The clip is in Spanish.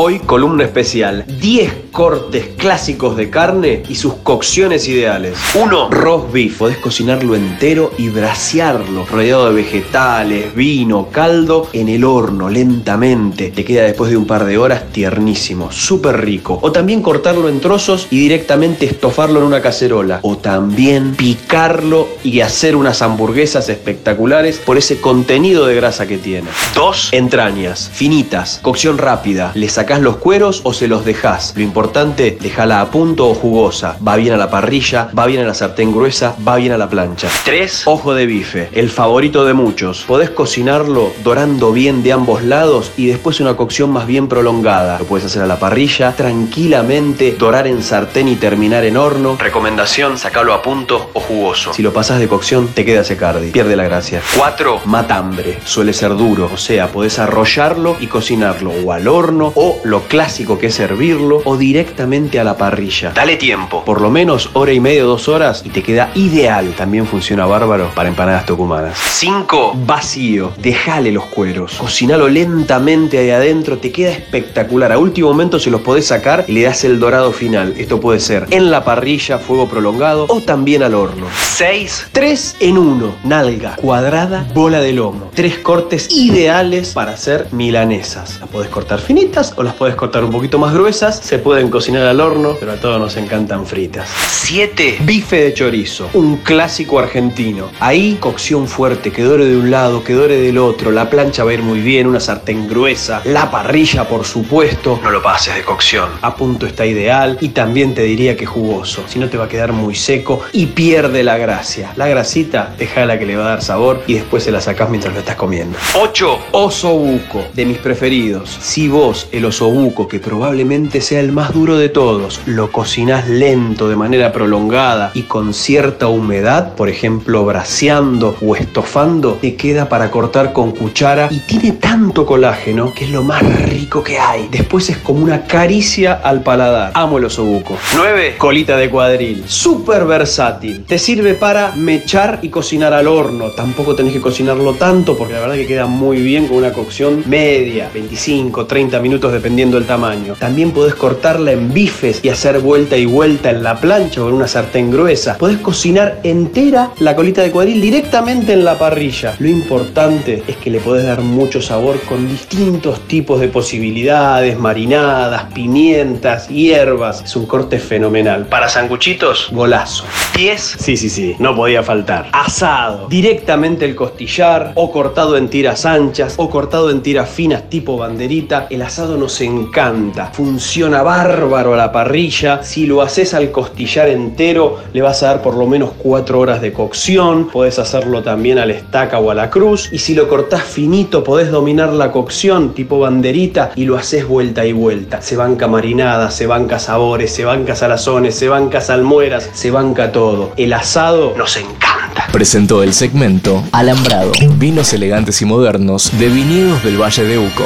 Hoy columna especial, 10 cortes clásicos de carne y sus cocciones ideales. 1. Roast beef, podés cocinarlo entero y brasearlo, rodeado de vegetales, vino, caldo, en el horno lentamente. Te queda después de un par de horas tiernísimo, súper rico. O también cortarlo en trozos y directamente estofarlo en una cacerola. O también picarlo y hacer unas hamburguesas espectaculares por ese contenido de grasa que tiene. 2. Entrañas, finitas, cocción rápida. Sacás los cueros o se los dejás. Lo importante, déjala a punto o jugosa. Va bien a la parrilla, va bien a la sartén gruesa, va bien a la plancha. 3. Ojo de bife, el favorito de muchos. Podés cocinarlo dorando bien de ambos lados y después una cocción más bien prolongada. Lo puedes hacer a la parrilla, tranquilamente, dorar en sartén y terminar en horno. Recomendación, sacalo a punto o jugoso. Si lo pasas de cocción, te queda secardi. Pierde la gracia. 4. Matambre. Suele ser duro, o sea, podés arrollarlo y cocinarlo o al horno o lo clásico que es servirlo o directamente a la parrilla. Dale tiempo, por lo menos hora y media dos horas y te queda ideal. También funciona bárbaro para empanadas tucumanas. 5. Vacío. Dejale los cueros. Cocinalo lentamente ahí adentro, te queda espectacular. A último momento se los podés sacar y le das el dorado final. Esto puede ser en la parrilla, fuego prolongado o también al horno. 6. 3 en 1. Nalga, cuadrada, bola de lomo. Tres cortes ideales para hacer milanesas. Las podés cortar finitas o las puedes cortar un poquito más gruesas. Se pueden cocinar al horno, pero a todos nos encantan fritas. 7. Bife de chorizo, un clásico argentino. Ahí cocción fuerte, que dore de un lado, que dore del otro. La plancha va a ir muy bien, una sartén gruesa, la parrilla por supuesto. No lo pases de cocción. A punto está ideal y también te diría que jugoso. Si no te va a quedar muy seco y pierde la gracia. La grasita, déjala que le va a dar sabor y después se la sacás mientras lo estás comiendo. 8. Oso buco, de mis preferidos. Si vos el osobuco, que probablemente sea el más duro de todos, lo cocinás lento, de manera prolongada y con cierta humedad, por ejemplo, braseando o estofando, te queda para cortar con cuchara y tiene tanto colágeno que es lo más rico que hay. Después es como una caricia al paladar. Amo el osobuco. 9. Colita de cuadril. Súper versátil. Te sirve para mechar y cocinar al horno. Tampoco tenés que cocinarlo tanto porque la verdad que queda muy bien con una cocción media, 25, 30 minutos dependiendo del tamaño. También podés cortarla en bifes y hacer vuelta y vuelta en la plancha o en una sartén gruesa. Podés cocinar entera la colita de cuadril directamente en la parrilla. Lo importante es que le podés dar mucho sabor con distintos tipos de posibilidades, marinadas, pimientas, hierbas. Es un corte fenomenal. Para sanguchitos, golazo. 10. Sí, sí, sí, no podía faltar. Asado. Directamente el costillar o cortado en tiras anchas o cortado en tiras finas tipo banderita. El asado nos encanta. Funciona bárbaro a la parrilla. Si lo haces al costillar entero, le vas a dar por lo menos 4 horas de cocción. Podés hacerlo también a la estaca o a la cruz. Y si lo cortás finito, podés dominar la cocción tipo banderita y lo haces vuelta y vuelta. Se banca marinada, se banca sabores, se banca salazones, se banca salmueras, se banca todo. El asado nos encanta. Presentó el segmento Alambrado, vinos elegantes y modernos de viñedos del Valle de Uco.